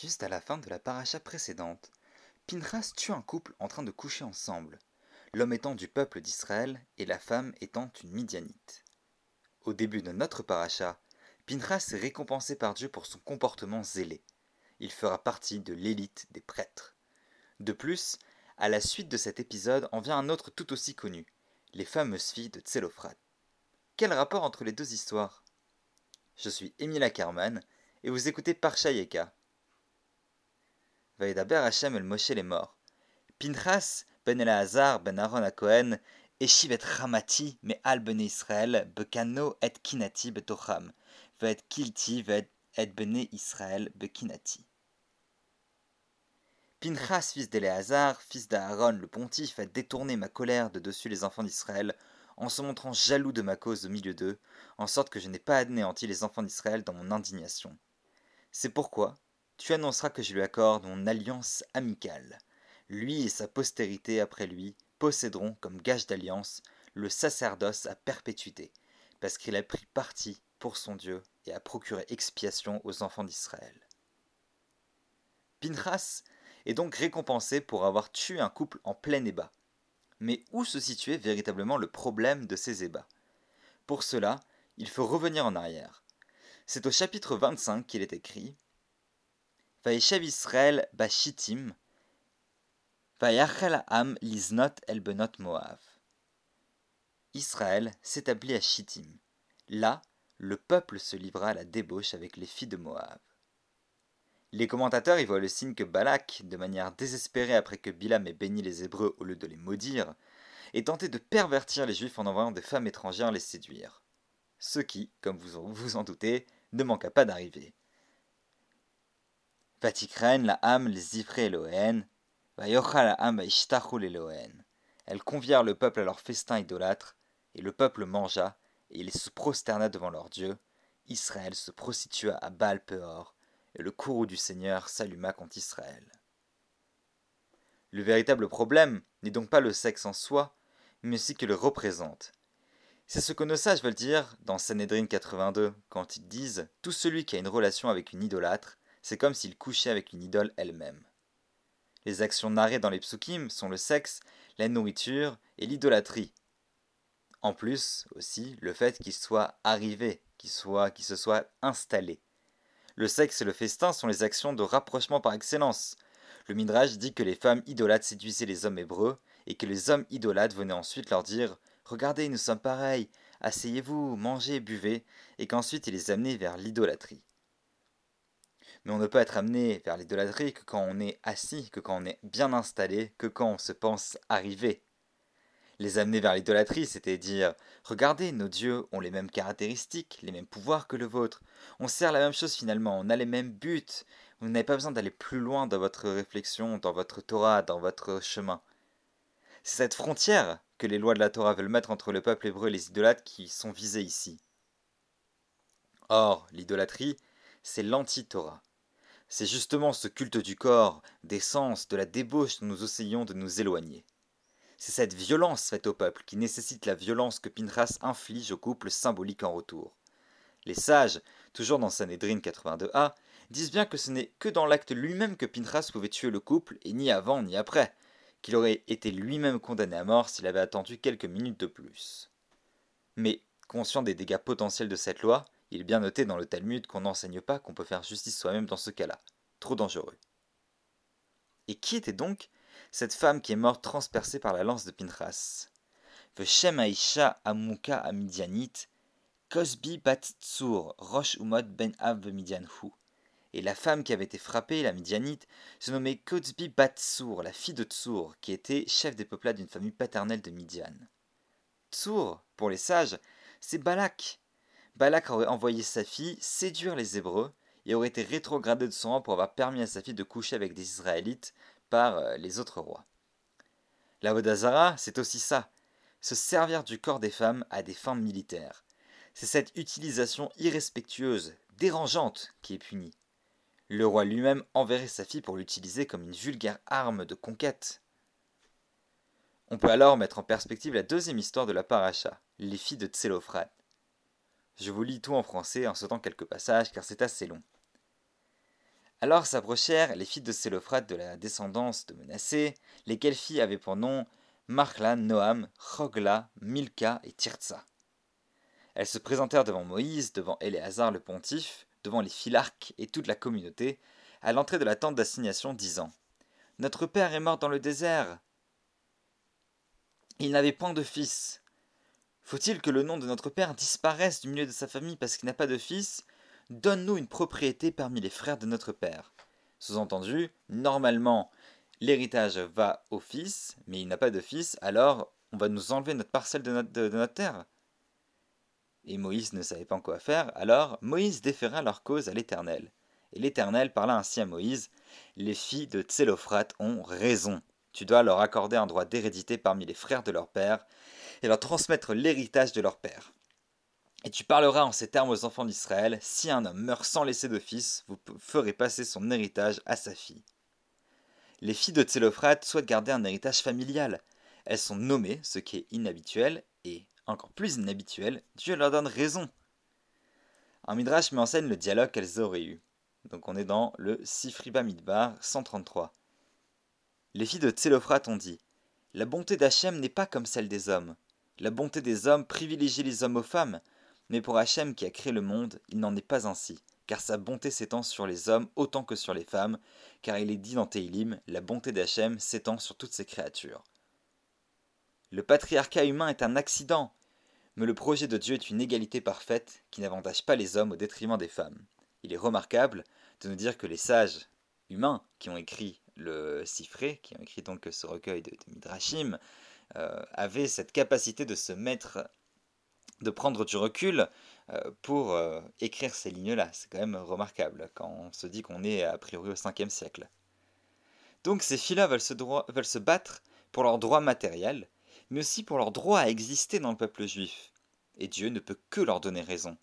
Juste à la fin de la paracha précédente, Pinchas tue un couple en train de coucher ensemble, l'homme étant du peuple d'Israël et la femme étant une Midianite. Au début de notre paracha, Pinchas est récompensé par Dieu pour son comportement zélé. Il fera partie de l'élite des prêtres. De plus, à la suite de cet épisode en vient un autre tout aussi connu, les fameuses filles de Tselophrate. Quel rapport entre les deux histoires? Je suis Émile Ackerman et vous écoutez Parshayeka. Hashem el Moshe les morts. Pinchas ben Elazar ben Aaron a Cohen Eshiv Ramati me al ben Israël bekano et kinati betocham va et kilti va et bene Israël bekinati. Pinchas, fils d'Éléazar, fils d'Aaron le pontife, a détourné ma colère de dessus les enfants d'Israël, en se montrant jaloux de ma cause au milieu d'eux, en sorte que je n'ai pas anéanti les enfants d'Israël dans mon indignation. C'est pourquoi tu annonceras que je lui accorde mon alliance amicale. Lui et sa postérité après lui posséderont comme gage d'alliance le sacerdoce à perpétuité, parce qu'il a pris parti pour son Dieu et a procuré expiation aux enfants d'Israël. Pinchas est donc récompensé pour avoir tué un couple en plein ébat. Mais où se situait véritablement le problème de ces ébats? Pour cela, il faut revenir en arrière. C'est au chapitre 25 qu'il est écrit Israël s'établit à Shittim. Là, le peuple se livra à la débauche avec les filles de Moab. Les commentateurs y voient le signe que Balak, de manière désespérée après que Bilam ait béni les Hébreux au lieu de les maudire, est tenté de pervertir les Juifs en envoyant des femmes étrangères les séduire. Ce qui, comme vous vous en doutez, ne manqua pas d'arriver. Vatikren, la âme, les Ifré Elohén, Vayocha la âme, Elohén. Elles convièrent le peuple à leur festin idolâtre, et le peuple mangea, et il se prosterna devant leur Dieu. Israël se prostitua à Baal Peor, et le courroux du Seigneur s'alluma contre Israël. Le véritable problème n'est donc pas le sexe en soi, mais aussi qu'il représente. C'est ce que nos sages veulent dire dans Sanhedrin 82 quand ils disent Tout celui qui a une relation avec une idolâtre, c'est comme s'il couchait avec une idole elle-même. Les actions narrées dans les psukim sont le sexe, la nourriture et l'idolâtrie. En plus, aussi, le fait qu'il soit arrivé, qu'il soit, qu'il se soit installé. Le sexe et le festin sont les actions de rapprochement par excellence. Le Midrash dit que les femmes idolâtres séduisaient les hommes hébreux et que les hommes idolâtres venaient ensuite leur dire Regardez, nous sommes pareils, asseyez-vous, mangez, buvez, et qu'ensuite ils les amenaient vers l'idolâtrie. Mais on ne peut être amené vers l'idolâtrie que quand on est assis, que quand on est bien installé, que quand on se pense arrivé. Les amener vers l'idolâtrie, c'était dire Regardez, nos dieux ont les mêmes caractéristiques, les mêmes pouvoirs que le vôtre. On sert la même chose finalement, on a les mêmes buts. Vous n'avez pas besoin d'aller plus loin dans votre réflexion, dans votre Torah, dans votre chemin. C'est cette frontière que les lois de la Torah veulent mettre entre le peuple hébreu et les idolâtres qui sont visés ici. Or, l'idolâtrie, c'est l'anti-Torah. C'est justement ce culte du corps, des sens, de la débauche dont nous essayons de nous éloigner. C'est cette violence faite au peuple qui nécessite la violence que Pinchas inflige au couple symbolique en retour. Les sages, toujours dans Sanhedrin 82a, disent bien que ce n'est que dans l'acte lui-même que Pinchas pouvait tuer le couple, et ni avant ni après, qu'il aurait été lui-même condamné à mort s'il avait attendu quelques minutes de plus. Mais, conscient des dégâts potentiels de cette loi, il est bien noté dans le Talmud qu'on n'enseigne pas qu'on peut faire justice soi-même dans ce cas-là. Trop dangereux. Et qui était donc cette femme qui est morte transpercée par la lance de Pinchas? Veshem Aisha Amuka Amidianit, Kosbi Bat Tsur, Rosh Umod Ben Av Midianhu. Et la femme qui avait été frappée, la Midianite, se nommait Kosbi Bat Tsur, la fille de Tsur, qui était chef des peuplades d'une famille paternelle de Midian. Tsur, pour les sages, c'est Balak. Balak aurait envoyé sa fille séduire les Hébreux et aurait été rétrogradé de son rang pour avoir permis à sa fille de coucher avec des Israélites par euh, les autres rois. La Vodazara, c'est aussi ça, se servir du corps des femmes à des fins militaires. C'est cette utilisation irrespectueuse, dérangeante, qui est punie. Le roi lui-même enverrait sa fille pour l'utiliser comme une vulgaire arme de conquête. On peut alors mettre en perspective la deuxième histoire de la paracha, les filles de. Je vous lis tout en français en sautant quelques passages car c'est assez long. Alors s'approchèrent les filles de Célophrate de la descendance de Menacé, lesquelles filles avaient pour nom Marla, Noam, Chogla, Milka et Tirtsa. Elles se présentèrent devant Moïse, devant Éléazar le pontife, devant les philarques et toute la communauté, à l'entrée de la tente d'assignation, disant Notre père est mort dans le désert. Il n'avait point de fils. Faut-il que le nom de notre père disparaisse du milieu de sa famille parce qu'il n'a pas de fils? Donne-nous une propriété parmi les frères de notre père. Sous-entendu, normalement, l'héritage va au fils, mais il n'a pas de fils, alors on va nous enlever notre parcelle de notre, terre. Et Moïse ne savait pas quoi faire, alors Moïse déféra leur cause à l'Éternel. Et l'Éternel parla ainsi à Moïse Les filles de Tsélophrate ont raison. Tu dois leur accorder un droit d'hérédité parmi les frères de leur père, et leur transmettre l'héritage de leur père. Et tu parleras en ces termes aux enfants d'Israël Si un homme meurt sans laisser de fils, vous ferez passer son héritage à sa fille. Les filles de Tsélophrate souhaitent garder un héritage familial. Elles sont nommées, ce qui est inhabituel, et encore plus inhabituel, Dieu leur donne raison. Un midrash met en scène le dialogue qu'elles auraient eu. Donc on est dans le Sifriba Midbar 133. Les filles de Tsélophrate ont dit La bonté d'Hachem n'est pas comme celle des hommes. La bonté des hommes privilégie les hommes aux femmes, mais pour Hachem qui a créé le monde, il n'en est pas ainsi, car sa bonté s'étend sur les hommes autant que sur les femmes, car il est dit dans Teilim La bonté d'Hachem s'étend sur toutes ses créatures. Le patriarcat humain est un accident, mais le projet de Dieu est une égalité parfaite qui n'avantage pas les hommes au détriment des femmes. Il est remarquable de nous dire que les sages humains qui ont écrit le Sifré, qui ont écrit donc ce recueil de, Midrashim, euh, avaient cette capacité de se mettre, de prendre du recul euh, pour euh, écrire ces lignes-là. C'est quand même remarquable quand on se dit qu'on est a priori au 5e siècle. Donc ces filles-là veulent, se battre pour leurs droits matériels, mais aussi pour leur droit à exister dans le peuple juif. Et Dieu ne peut que leur donner raison.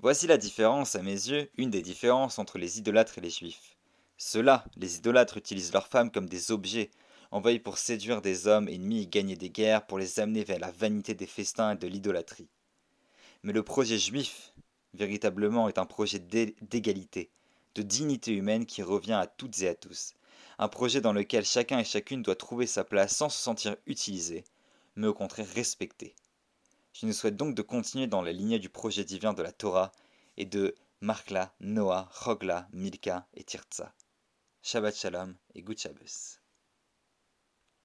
Voici la différence, à mes yeux, une des différences entre les idolâtres et les juifs. Ceux-là, les idolâtres, utilisent leurs femmes comme des objets, envoyés pour séduire des hommes ennemis et gagner des guerres, pour les amener vers la vanité des festins et de l'idolâtrie. Mais le projet juif, véritablement, est un projet d'égalité, de dignité humaine qui revient à toutes et à tous, un projet dans lequel chacun et chacune doit trouver sa place sans se sentir utilisé, mais au contraire respecté. Je nous souhaite donc de continuer dans la lignée du projet divin de la Torah et de Markla, Noah, Chogla, Milka et Tirtza. Shabbat Shalom et Good Shabbos.